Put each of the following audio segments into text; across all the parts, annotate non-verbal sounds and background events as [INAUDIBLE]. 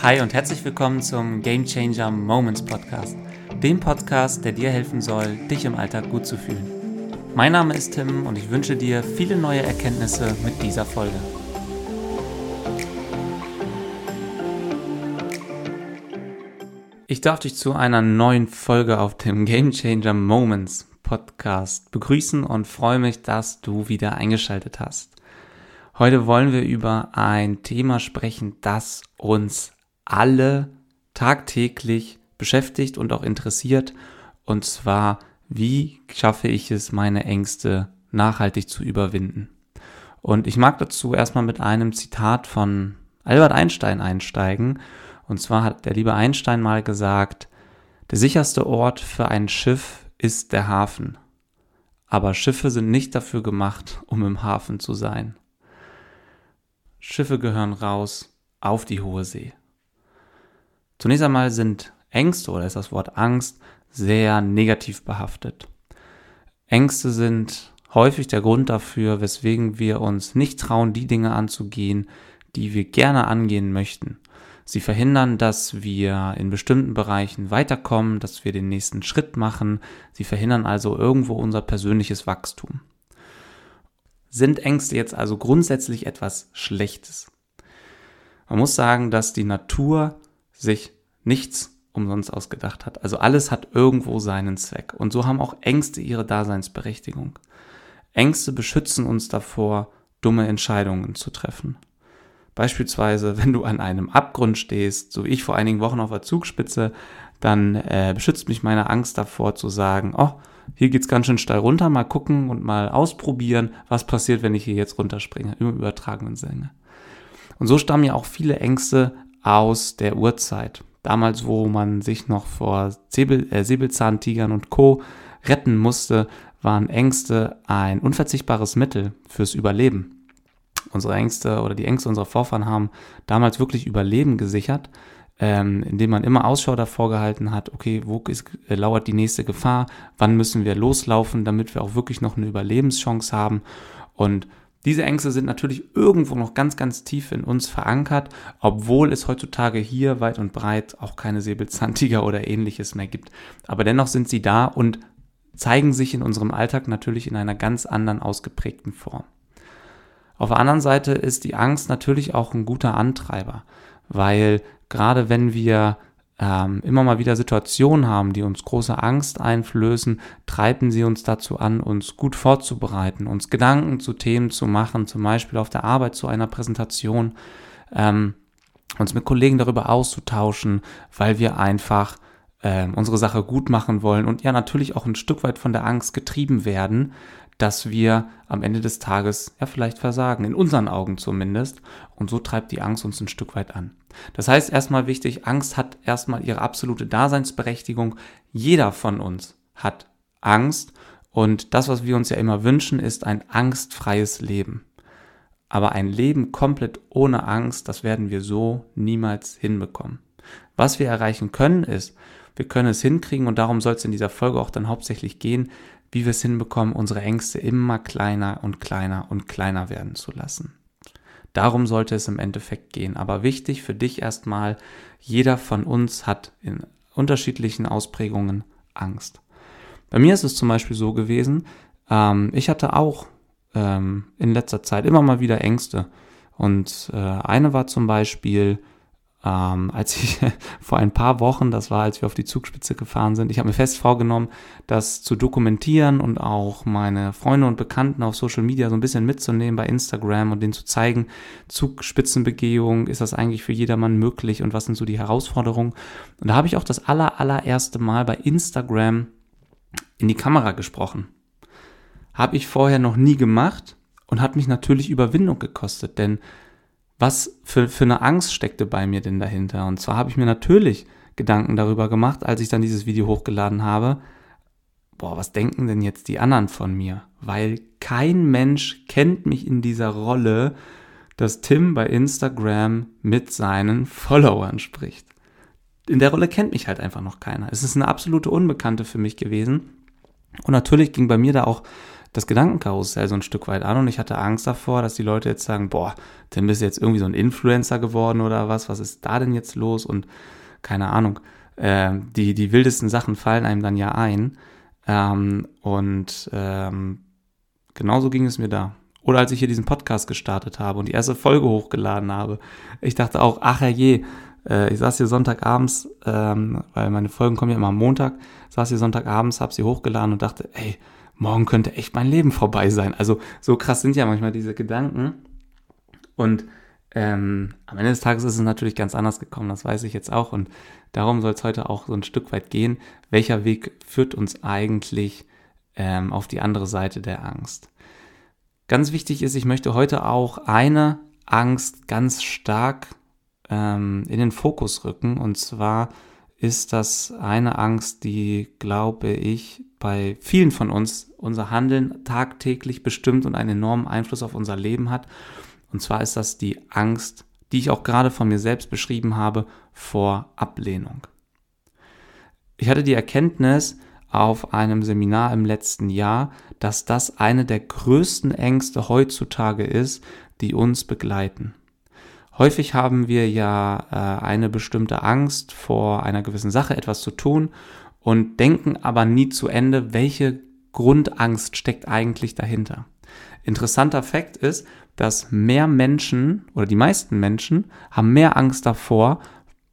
Hi und herzlich willkommen zum Game Changer Moments Podcast, dem Podcast, der dir helfen soll, dich im Alltag gut zu fühlen. Mein Name ist Tim und ich wünsche dir viele neue Erkenntnisse mit dieser Folge. Ich darf dich zu einer neuen Folge auf dem Game Changer Moments Podcast begrüßen und freue mich, dass du wieder eingeschaltet hast. Heute wollen wir über ein Thema sprechen, das uns alle tagtäglich beschäftigt und auch interessiert. Und zwar, wie schaffe ich es, meine Ängste nachhaltig zu überwinden? Und ich mag dazu erstmal mit einem Zitat von Albert Einstein einsteigen. Und zwar hat der liebe Einstein mal gesagt, der sicherste Ort für ein Schiff ist der Hafen. Aber Schiffe sind nicht dafür gemacht, um im Hafen zu sein. Schiffe gehören raus auf die hohe See. Zunächst einmal sind Ängste oder ist das Wort Angst sehr negativ behaftet. Ängste sind häufig der Grund dafür, weswegen wir uns nicht trauen, die Dinge anzugehen, die wir gerne angehen möchten. Sie verhindern, dass wir in bestimmten Bereichen weiterkommen, dass wir den nächsten Schritt machen. Sie verhindern also irgendwo unser persönliches Wachstum. Sind Ängste jetzt also grundsätzlich etwas Schlechtes? Man muss sagen, dass die Natur sich nichts umsonst ausgedacht hat. Also alles hat irgendwo seinen Zweck. Und so haben auch Ängste ihre Daseinsberechtigung. Ängste beschützen uns davor, dumme Entscheidungen zu treffen. Beispielsweise, wenn du an einem Abgrund stehst, so wie ich vor einigen Wochen auf der Zugspitze, dann äh, beschützt mich meine Angst davor zu sagen, oh, hier geht's ganz schön steil runter, mal gucken und mal ausprobieren, was passiert, wenn ich hier jetzt runterspringe, im übertragenen Sinne. Und so stammen ja auch viele Ängste aus der Urzeit. Damals, wo man sich noch vor Säbel, äh, Säbelzahntigern und Co. retten musste, waren Ängste ein unverzichtbares Mittel fürs Überleben. Unsere Ängste oder die Ängste unserer Vorfahren haben damals wirklich Überleben gesichert, ähm, indem man immer Ausschau davor gehalten hat, okay, wo ist, äh, lauert die nächste Gefahr, wann müssen wir loslaufen, damit wir auch wirklich noch eine Überlebenschance haben. Und diese Ängste sind natürlich irgendwo noch ganz, ganz tief in uns verankert, obwohl es heutzutage hier weit und breit auch keine Säbelzahntiger oder ähnliches mehr gibt. Aber dennoch sind sie da und zeigen sich in unserem Alltag natürlich in einer ganz anderen ausgeprägten Form. Auf der anderen Seite ist die Angst natürlich auch ein guter Antreiber, weil gerade wenn wir ähm, immer mal wieder Situationen haben, die uns große Angst einflößen, treiben sie uns dazu an, uns gut vorzubereiten, uns Gedanken zu Themen zu machen, zum Beispiel auf der Arbeit zu einer Präsentation, ähm, uns mit Kollegen darüber auszutauschen, weil wir einfach ähm, unsere Sache gut machen wollen und ja natürlich auch ein Stück weit von der Angst getrieben werden, dass wir am Ende des Tages ja vielleicht versagen, in unseren Augen zumindest. Und so treibt die Angst uns ein Stück weit an. Das heißt erstmal wichtig, Angst hat erstmal ihre absolute Daseinsberechtigung. Jeder von uns hat Angst und das, was wir uns ja immer wünschen, ist ein angstfreies Leben. Aber ein Leben komplett ohne Angst, das werden wir so niemals hinbekommen. Was wir erreichen können, ist, wir können es hinkriegen und darum soll es in dieser Folge auch dann hauptsächlich gehen, wie wir es hinbekommen, unsere Ängste immer kleiner und kleiner und kleiner werden zu lassen. Darum sollte es im Endeffekt gehen. Aber wichtig für dich erstmal, jeder von uns hat in unterschiedlichen Ausprägungen Angst. Bei mir ist es zum Beispiel so gewesen, ähm, ich hatte auch ähm, in letzter Zeit immer mal wieder Ängste. Und äh, eine war zum Beispiel, ähm, als ich [LAUGHS] vor ein paar Wochen, das war, als wir auf die Zugspitze gefahren sind, ich habe mir fest vorgenommen, das zu dokumentieren und auch meine Freunde und Bekannten auf Social Media so ein bisschen mitzunehmen bei Instagram und denen zu zeigen, Zugspitzenbegehung, ist das eigentlich für jedermann möglich und was sind so die Herausforderungen. Und da habe ich auch das aller, allererste Mal bei Instagram in die Kamera gesprochen. Habe ich vorher noch nie gemacht und hat mich natürlich Überwindung gekostet, denn was für, für eine Angst steckte bei mir denn dahinter? Und zwar habe ich mir natürlich Gedanken darüber gemacht, als ich dann dieses Video hochgeladen habe. Boah, was denken denn jetzt die anderen von mir? Weil kein Mensch kennt mich in dieser Rolle, dass Tim bei Instagram mit seinen Followern spricht. In der Rolle kennt mich halt einfach noch keiner. Es ist eine absolute Unbekannte für mich gewesen. Und natürlich ging bei mir da auch das Gedankenkarussell so ein Stück weit an und ich hatte Angst davor, dass die Leute jetzt sagen, boah, dann bist du jetzt irgendwie so ein Influencer geworden oder was, was ist da denn jetzt los und keine Ahnung. Äh, die, die wildesten Sachen fallen einem dann ja ein ähm, und ähm, genauso ging es mir da. Oder als ich hier diesen Podcast gestartet habe und die erste Folge hochgeladen habe. Ich dachte auch, ach herrje, äh, ich saß hier Sonntagabends, ähm, weil meine Folgen kommen ja immer am Montag, saß hier Sonntagabends, habe sie hochgeladen und dachte, ey, morgen könnte echt mein Leben vorbei sein. Also so krass sind ja manchmal diese Gedanken. Und ähm, am Ende des Tages ist es natürlich ganz anders gekommen, das weiß ich jetzt auch. Und darum soll es heute auch so ein Stück weit gehen. Welcher Weg führt uns eigentlich ähm, auf die andere Seite der Angst? Ganz wichtig ist, ich möchte heute auch eine Angst ganz stark ähm, in den Fokus rücken. Und zwar ist das eine Angst, die, glaube ich, bei vielen von uns unser Handeln tagtäglich bestimmt und einen enormen Einfluss auf unser Leben hat. Und zwar ist das die Angst, die ich auch gerade von mir selbst beschrieben habe, vor Ablehnung. Ich hatte die Erkenntnis auf einem Seminar im letzten Jahr, dass das eine der größten Ängste heutzutage ist, die uns begleiten. Häufig haben wir ja äh, eine bestimmte Angst vor einer gewissen Sache, etwas zu tun und denken aber nie zu Ende, welche Grundangst steckt eigentlich dahinter. Interessanter Fakt ist, dass mehr Menschen oder die meisten Menschen haben mehr Angst davor,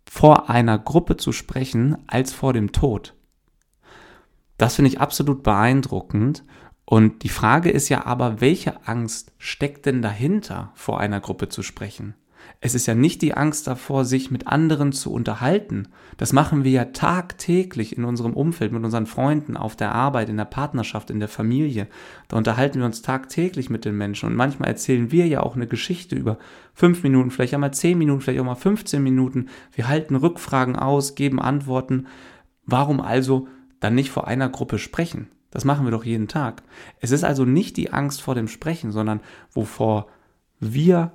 vor einer Gruppe zu sprechen, als vor dem Tod. Das finde ich absolut beeindruckend. Und die Frage ist ja aber, welche Angst steckt denn dahinter, vor einer Gruppe zu sprechen? Es ist ja nicht die Angst davor, sich mit anderen zu unterhalten. Das machen wir ja tagtäglich in unserem Umfeld, mit unseren Freunden, auf der Arbeit, in der Partnerschaft, in der Familie. Da unterhalten wir uns tagtäglich mit den Menschen und manchmal erzählen wir ja auch eine Geschichte über fünf Minuten, vielleicht einmal zehn Minuten, vielleicht auch mal 15 Minuten. Wir halten Rückfragen aus, geben Antworten. Warum also dann nicht vor einer Gruppe sprechen? Das machen wir doch jeden Tag. Es ist also nicht die Angst vor dem Sprechen, sondern wovor wir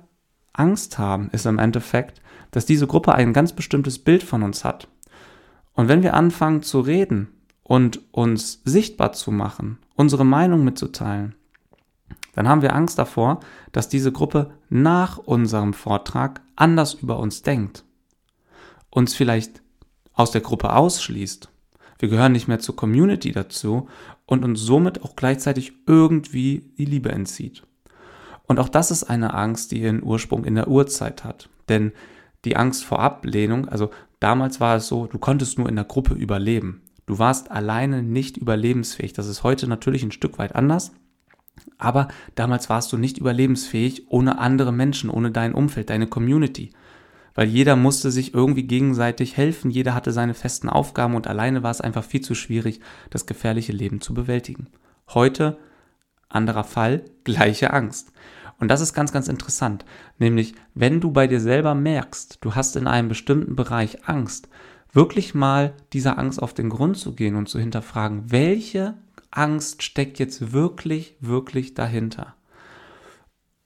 Angst haben, ist im Endeffekt, dass diese Gruppe ein ganz bestimmtes Bild von uns hat. Und wenn wir anfangen zu reden und uns sichtbar zu machen, unsere Meinung mitzuteilen, dann haben wir Angst davor, dass diese Gruppe nach unserem Vortrag anders über uns denkt, uns vielleicht aus der Gruppe ausschließt, wir gehören nicht mehr zur Community dazu und uns somit auch gleichzeitig irgendwie die Liebe entzieht. Und auch das ist eine Angst, die ihren Ursprung in der Urzeit hat. Denn die Angst vor Ablehnung, also damals war es so, du konntest nur in der Gruppe überleben. Du warst alleine nicht überlebensfähig. Das ist heute natürlich ein Stück weit anders. Aber damals warst du nicht überlebensfähig ohne andere Menschen, ohne dein Umfeld, deine Community. Weil jeder musste sich irgendwie gegenseitig helfen, jeder hatte seine festen Aufgaben und alleine war es einfach viel zu schwierig, das gefährliche Leben zu bewältigen. Heute, anderer Fall, gleiche Angst. Und das ist ganz, ganz interessant. Nämlich, wenn du bei dir selber merkst, du hast in einem bestimmten Bereich Angst, wirklich mal dieser Angst auf den Grund zu gehen und zu hinterfragen, welche Angst steckt jetzt wirklich, wirklich dahinter?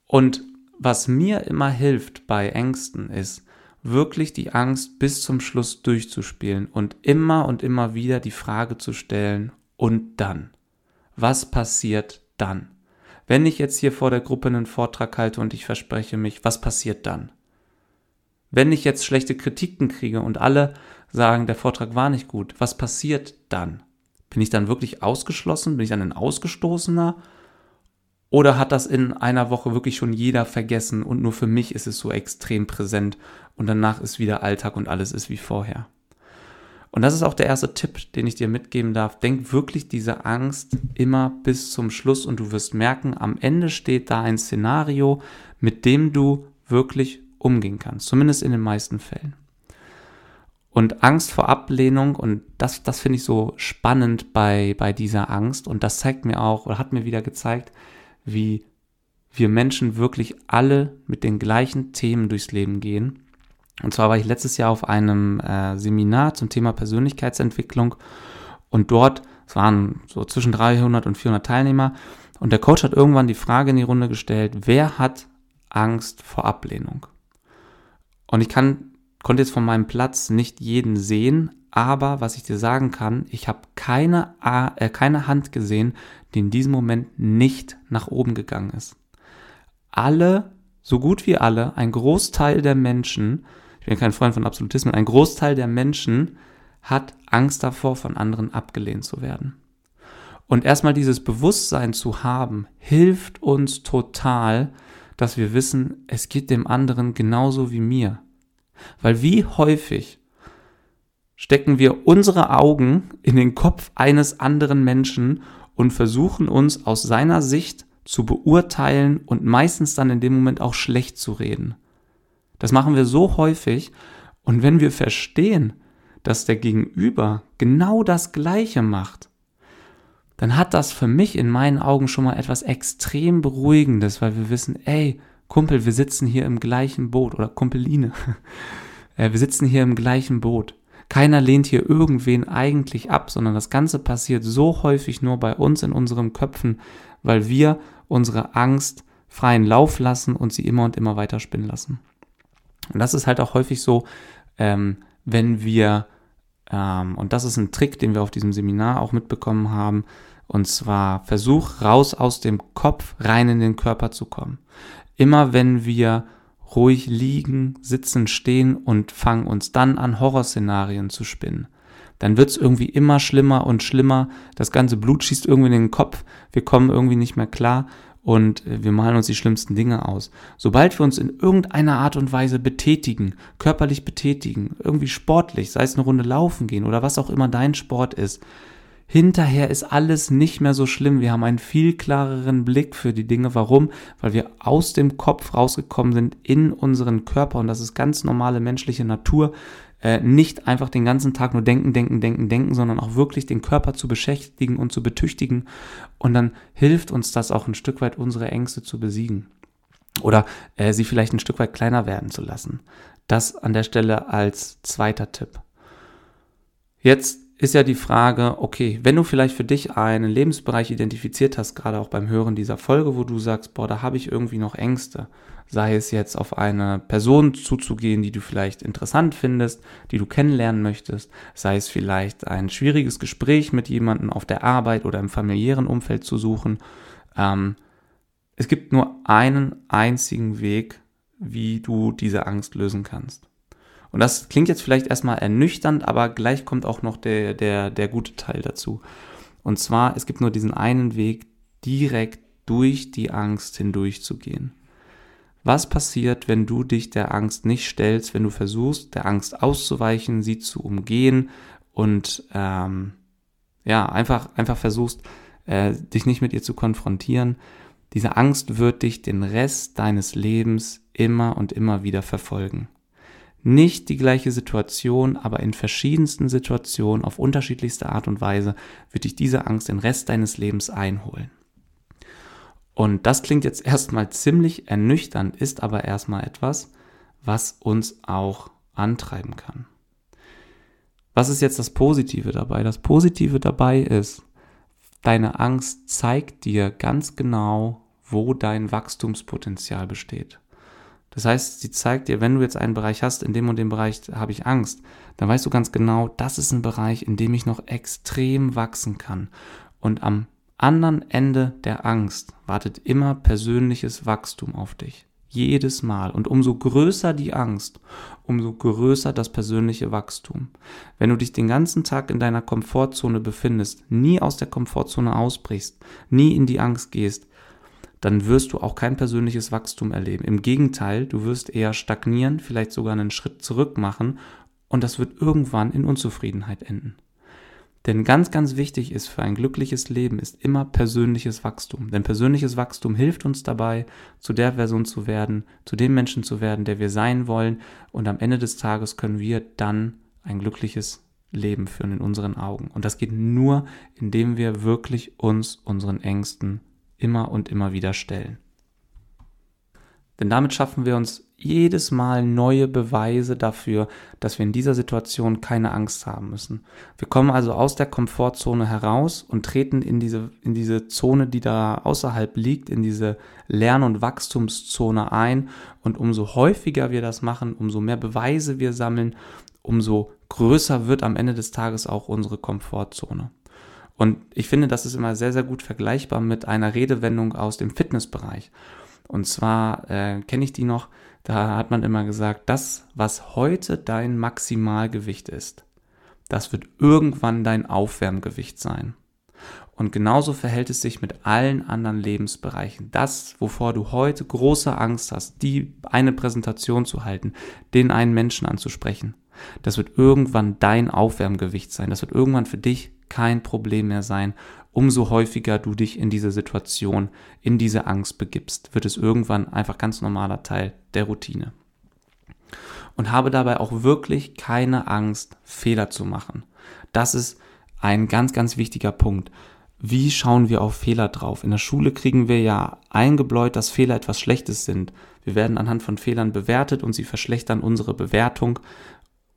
Und was mir immer hilft bei Ängsten ist, wirklich die Angst bis zum Schluss durchzuspielen und immer und immer wieder die Frage zu stellen, und dann? Was passiert dann? wenn ich jetzt hier vor der Gruppe einen Vortrag halte und ich verspreche mich, was passiert dann? Wenn ich jetzt schlechte Kritiken kriege und alle sagen, der Vortrag war nicht gut, was passiert dann? Bin ich dann wirklich ausgeschlossen? Bin ich dann ein Ausgestoßener? Oder hat das in einer Woche wirklich schon jeder vergessen und nur für mich ist es so extrem präsent und danach ist wieder Alltag und alles ist wie vorher? Und das ist auch der erste Tipp, den ich dir mitgeben darf. Denk wirklich diese Angst immer bis zum Schluss und du wirst merken, am Ende steht da ein Szenario, mit dem du wirklich umgehen kannst. Zumindest in den meisten Fällen. Und Angst vor Ablehnung, und das, das finde ich so spannend bei, bei dieser Angst. Und das zeigt mir auch, oder hat mir wieder gezeigt, wie wir Menschen wirklich alle mit den gleichen Themen durchs Leben gehen und zwar war ich letztes Jahr auf einem äh, Seminar zum Thema Persönlichkeitsentwicklung und dort, es waren so zwischen 300 und 400 Teilnehmer und der Coach hat irgendwann die Frage in die Runde gestellt, wer hat Angst vor Ablehnung? Und ich kann, konnte jetzt von meinem Platz nicht jeden sehen, aber was ich dir sagen kann, ich habe keine, äh, keine Hand gesehen, die in diesem Moment nicht nach oben gegangen ist. Alle, so gut wie alle, ein Großteil der Menschen, ich bin kein Freund von Absolutismen, ein Großteil der Menschen hat Angst davor, von anderen abgelehnt zu werden. Und erstmal dieses Bewusstsein zu haben, hilft uns total, dass wir wissen, es geht dem anderen genauso wie mir. Weil wie häufig stecken wir unsere Augen in den Kopf eines anderen Menschen und versuchen uns aus seiner Sicht zu beurteilen und meistens dann in dem Moment auch schlecht zu reden. Das machen wir so häufig und wenn wir verstehen, dass der Gegenüber genau das Gleiche macht, dann hat das für mich in meinen Augen schon mal etwas extrem Beruhigendes, weil wir wissen, ey, Kumpel, wir sitzen hier im gleichen Boot oder Kumpeline. [LAUGHS] Äh, wir sitzen hier im gleichen Boot. Keiner lehnt hier irgendwen eigentlich ab, sondern das Ganze passiert so häufig nur bei uns in unseren Köpfen, weil wir unsere Angst freien Lauf lassen und sie immer und immer weiter spinnen lassen. Und das ist halt auch häufig so, ähm, wenn wir ähm, und das ist ein Trick, den wir auf diesem Seminar auch mitbekommen haben. Und zwar versuch raus aus dem Kopf rein in den Körper zu kommen. Immer wenn wir ruhig liegen, sitzen, stehen und fangen uns dann an, Horrorszenarien zu spinnen, dann wird's irgendwie immer schlimmer und schlimmer. Das ganze Blut schießt irgendwie in den Kopf. Wir kommen irgendwie nicht mehr klar und äh, wir malen uns die schlimmsten Dinge aus. Sobald wir uns in irgendeiner Art und Weise betätigen, körperlich betätigen, irgendwie sportlich, sei es eine Runde laufen gehen oder was auch immer dein Sport ist, hinterher ist alles nicht mehr so schlimm. Wir haben einen viel klareren Blick für die Dinge. Warum? Weil wir aus dem Kopf rausgekommen sind in unseren Körper und das ist ganz normale menschliche Natur äh, nicht einfach den ganzen Tag nur denken, denken, denken, denken, sondern auch wirklich den Körper zu beschäftigen und zu betüchtigen. Und dann hilft uns das auch ein Stück weit, unsere Ängste zu besiegen. Oder äh, sie vielleicht ein Stück weit kleiner werden zu lassen. Das an der Stelle als zweiter Tipp. Jetzt ist ja die Frage, okay, wenn du vielleicht für dich einen Lebensbereich identifiziert hast, gerade auch beim Hören dieser Folge, wo du sagst, boah, da habe ich irgendwie noch Ängste, sei es jetzt auf eine Person zuzugehen, die du vielleicht interessant findest, die du kennenlernen möchtest, sei es vielleicht ein schwieriges Gespräch mit jemandem auf der Arbeit oder im familiären Umfeld zu suchen. Ähm, es gibt nur einen einzigen Weg, wie du diese Angst lösen kannst. Und das klingt jetzt vielleicht erstmal ernüchternd, aber gleich kommt auch noch der, der, der gute Teil dazu. Und zwar, es gibt nur diesen einen Weg, direkt durch die Angst hindurch zu gehen. Was passiert, wenn du dich der Angst nicht stellst, wenn du versuchst, der Angst auszuweichen, sie zu umgehen und ähm, ja, einfach, einfach versuchst, äh, dich nicht mit ihr zu konfrontieren? Diese Angst wird dich den Rest deines Lebens immer und immer wieder verfolgen. Nicht die gleiche Situation, aber in verschiedensten Situationen auf unterschiedlichste Art und Weise wird dich diese Angst den Rest deines Lebens einholen. Und das klingt jetzt [LAUGHS] erstmal ziemlich ernüchternd, ist aber erstmal etwas, was uns auch antreiben kann. Was ist jetzt das Positive dabei? Das Positive dabei ist, deine Angst zeigt dir ganz genau, wo dein Wachstumspotenzial besteht. Das heißt, sie zeigt dir, wenn du jetzt einen Bereich hast, in dem und dem Bereich habe ich Angst, dann weißt du ganz genau, das ist ein Bereich, in dem ich noch extrem wachsen kann. Und am anderen Ende der Angst wartet immer persönliches Wachstum auf dich. Jedes Mal. Und umso größer die Angst, umso größer das persönliche Wachstum. Wenn du dich den ganzen Tag in deiner Komfortzone befindest, nie aus der Komfortzone ausbrichst, nie in die Angst gehst, dann wirst du auch kein persönliches Wachstum erleben. Im Gegenteil, du wirst eher stagnieren, vielleicht sogar einen Schritt zurück machen und das wird irgendwann in Unzufriedenheit enden. Denn ganz, ganz wichtig ist für ein glückliches Leben ist immer persönliches Wachstum. Denn persönliches Wachstum hilft uns dabei, zu der Person zu werden, zu dem Menschen zu werden, der wir sein wollen. Und am Ende des Tages können wir dann ein glückliches Leben führen in unseren Augen. Und das geht nur, indem wir wirklich uns unseren Ängsten immer und immer wieder stellen. Denn damit schaffen wir uns jedes Mal neue Beweise dafür, dass wir in dieser Situation keine Angst haben müssen. Wir kommen also aus der Komfortzone heraus und treten in diese, in diese Zone, die da außerhalb liegt, in diese Lern- und Wachstumszone ein. Und umso häufiger wir das machen, umso mehr Beweise wir sammeln, umso größer wird am Ende des Tages auch unsere Komfortzone. Und ich finde, das ist immer sehr, sehr gut vergleichbar mit einer Redewendung aus dem Fitnessbereich. Und zwar äh, kenne ich die noch, da hat man immer gesagt, das, was heute dein Maximalgewicht ist, das wird irgendwann dein Aufwärmgewicht sein. Und genauso verhält es sich mit allen anderen Lebensbereichen. Das, wovor du heute große Angst hast, die eine Präsentation zu halten, den einen Menschen anzusprechen, das wird irgendwann dein Aufwärmgewicht sein. Das wird irgendwann für dich kein Problem mehr sein. Umso häufiger du dich in diese Situation, in diese Angst begibst, wird es irgendwann einfach ganz normaler Teil der Routine. Und habe dabei auch wirklich keine Angst, Fehler zu machen. Das ist ein ganz, ganz wichtiger Punkt wie schauen wir auf Fehler drauf? In der Schule kriegen wir ja eingebläut, dass Fehler etwas Schlechtes sind. Wir werden anhand von Fehlern bewertet und sie verschlechtern unsere Bewertung.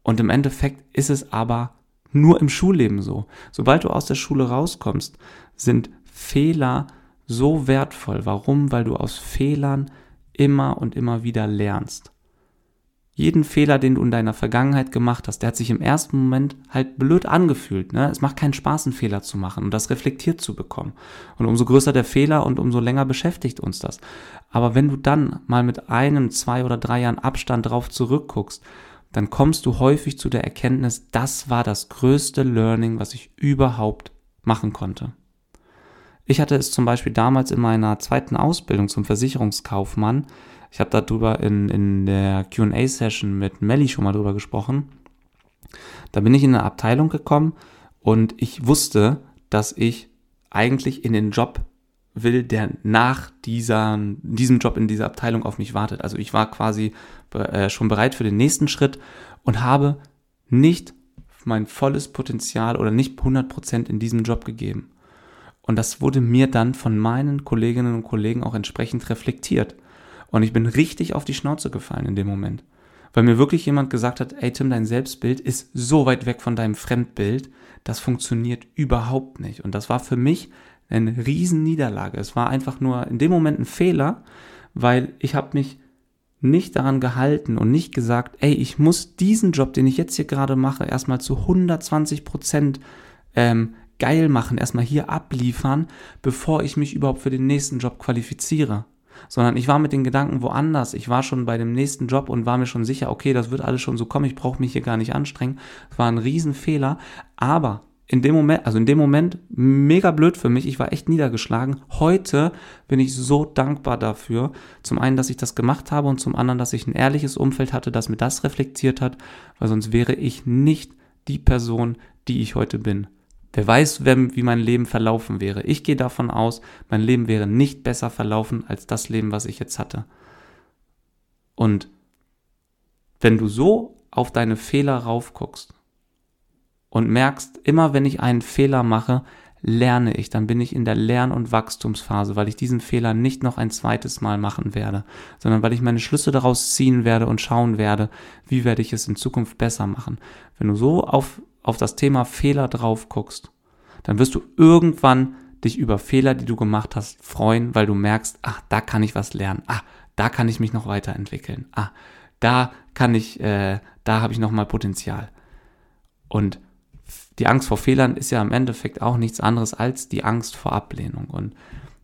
Und im Endeffekt ist es aber nur im Schulleben so. Sobald du aus der Schule rauskommst, sind Fehler so wertvoll. Warum? Weil du aus Fehlern immer und immer wieder lernst jeden Fehler, den du in deiner Vergangenheit gemacht hast, der hat sich im ersten Moment halt blöd angefühlt. Ne? Es macht keinen Spaß, einen Fehler zu machen und das reflektiert zu bekommen. Und umso größer der Fehler und umso länger beschäftigt uns das. Aber wenn du dann mal mit einem, zwei oder drei Jahren Abstand drauf zurückguckst, dann kommst du häufig zu der Erkenntnis, das war das größte Learning, was ich überhaupt machen konnte. Ich hatte es zum Beispiel damals in meiner zweiten Ausbildung zum Versicherungskaufmann, ich habe darüber in, in der QA-Session mit Melly schon mal drüber gesprochen. Da bin ich in eine Abteilung gekommen und ich wusste, dass ich eigentlich in den Job will, der nach dieser, diesem Job in dieser Abteilung auf mich wartet. Also ich war quasi äh, schon bereit für den nächsten Schritt und habe nicht mein volles Potenzial oder nicht 100% in diesem Job gegeben. Und das wurde mir dann von meinen Kolleginnen und Kollegen auch entsprechend reflektiert. Und ich bin richtig auf die Schnauze gefallen in dem Moment. Weil mir wirklich jemand gesagt hat, ey Tim, dein Selbstbild ist so weit weg von deinem Fremdbild, das funktioniert überhaupt nicht. Und das war für mich eine riesen Niederlage. Es war einfach nur in dem Moment ein Fehler, weil ich habe mich nicht daran gehalten und nicht gesagt, ey, ich muss diesen Job, den ich jetzt hier gerade mache, erstmal zu 120 Prozent ähm, geil machen, erstmal hier abliefern, bevor ich mich überhaupt für den nächsten Job qualifiziere sondern ich war mit den Gedanken woanders. Ich war schon bei dem nächsten Job und war mir schon sicher, okay, das wird alles schon so kommen, ich brauche mich hier gar nicht anstrengen. Das war ein Riesenfehler, aber in dem Moment, also in dem Moment mega blöd für mich. Ich war echt niedergeschlagen. Heute bin ich so dankbar dafür. Zum einen, dass ich das gemacht habe und zum anderen, dass ich ein ehrliches Umfeld hatte, das mir das reflektiert hat, weil sonst wäre ich nicht die Person, die ich heute bin. Wer weiß, wie mein Leben verlaufen wäre. Ich gehe davon aus, mein Leben wäre nicht besser verlaufen als das Leben, was ich jetzt hatte. Und wenn du so auf deine Fehler raufguckst und merkst, immer wenn ich einen Fehler mache, lerne ich, dann bin ich in der Lern- und Wachstumsphase, weil ich diesen Fehler nicht noch ein zweites Mal machen werde, sondern weil ich meine Schlüsse daraus ziehen werde und schauen werde, wie werde ich es in Zukunft besser machen. Wenn du so auf auf das Thema Fehler drauf guckst, dann wirst du irgendwann dich über Fehler, die du gemacht hast, freuen, weil du merkst, ach, da kann ich was lernen, ah, da kann ich mich noch weiterentwickeln, ah, da kann ich, äh, da habe ich noch mal Potenzial. Und die Angst vor Fehlern ist ja im Endeffekt auch nichts anderes als die Angst vor Ablehnung. Und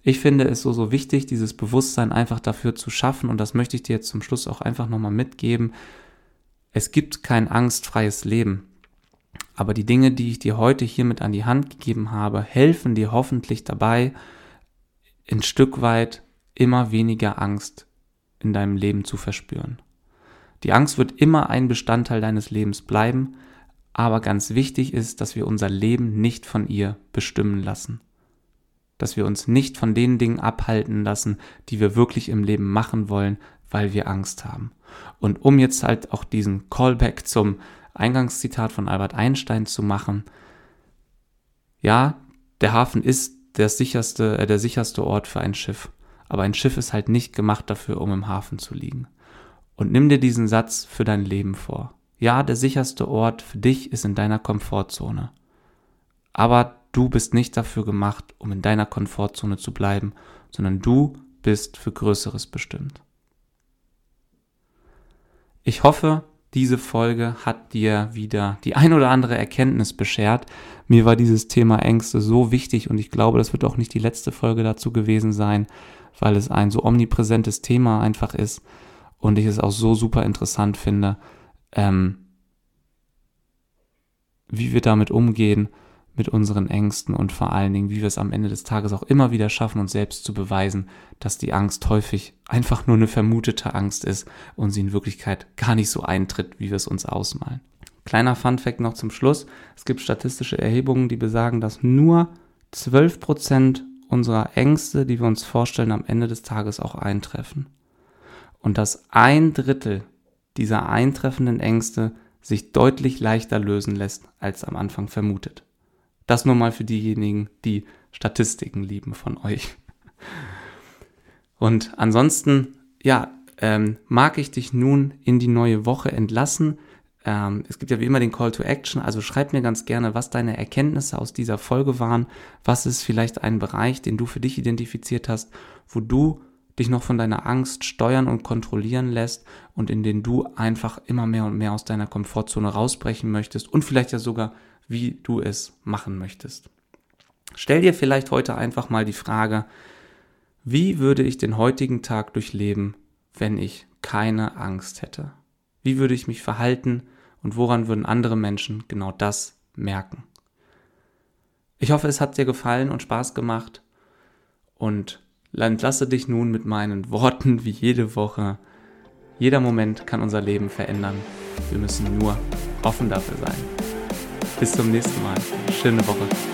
ich finde es so, so wichtig, dieses Bewusstsein einfach dafür zu schaffen. Und das möchte ich dir jetzt zum Schluss auch einfach nochmal mitgeben. Es gibt kein angstfreies Leben. Aber die Dinge, die ich dir heute hiermit an die Hand gegeben habe, helfen dir hoffentlich dabei, ein Stück weit immer weniger Angst in deinem Leben zu verspüren. Die Angst wird immer ein Bestandteil deines Lebens bleiben, aber ganz wichtig ist, dass wir unser Leben nicht von ihr bestimmen lassen. Dass wir uns nicht von den Dingen abhalten lassen, die wir wirklich im Leben machen wollen, weil wir Angst haben. Und um jetzt halt auch diesen Callback zum Eingangszitat von Albert Einstein zu machen. Ja, der Hafen ist der sicherste, äh, der sicherste Ort für ein Schiff. Aber ein Schiff ist halt nicht gemacht dafür, um im Hafen zu liegen. Und nimm dir diesen Satz für dein Leben vor. Ja, der sicherste Ort für dich ist in deiner Komfortzone. Aber du bist nicht dafür gemacht, um in deiner Komfortzone zu bleiben, sondern du bist für Größeres bestimmt. Ich hoffe, diese Folge hat dir wieder die ein oder andere Erkenntnis beschert. Mir war dieses Thema Ängste so wichtig und ich glaube, das wird auch nicht die letzte Folge dazu gewesen sein, weil es ein so omnipräsentes Thema einfach ist und ich es auch so super interessant finde, ähm, wie wir damit umgehen mit unseren Ängsten und vor allen Dingen, wie wir es am Ende des Tages auch immer wieder schaffen, uns selbst zu beweisen, dass die Angst häufig einfach nur eine vermutete Angst ist und sie in Wirklichkeit gar nicht so eintritt, wie wir es uns ausmalen. Kleiner Funfact noch zum Schluss. Es gibt statistische Erhebungen, die besagen, dass nur 12% unserer Ängste, die wir uns vorstellen, am Ende des Tages auch eintreffen. Und dass ein Drittel dieser eintreffenden Ängste sich deutlich leichter lösen lässt, als am Anfang vermutet. Das nur mal für diejenigen, die Statistiken lieben von euch. Und ansonsten, ja, ähm, mag ich dich nun in die neue Woche entlassen. Ähm, es gibt ja wie immer den Call to Action, also schreib mir ganz gerne, was deine Erkenntnisse aus dieser Folge waren. Was ist vielleicht ein Bereich, den du für dich identifiziert hast, wo du dich noch von deiner Angst steuern und kontrollieren lässt und in den du einfach immer mehr und mehr aus deiner Komfortzone rausbrechen möchtest und vielleicht ja sogar wie du es machen möchtest. Stell dir vielleicht heute einfach mal die Frage, wie würde ich den heutigen Tag durchleben, wenn ich keine Angst hätte? Wie würde ich mich verhalten und woran würden andere Menschen genau das merken? Ich hoffe, es hat dir gefallen und Spaß gemacht und entlasse dich nun mit meinen Worten wie jede Woche. Jeder Moment kann unser Leben verändern. Wir müssen nur offen dafür sein. Bis zum nächsten Mal. Schöne Woche.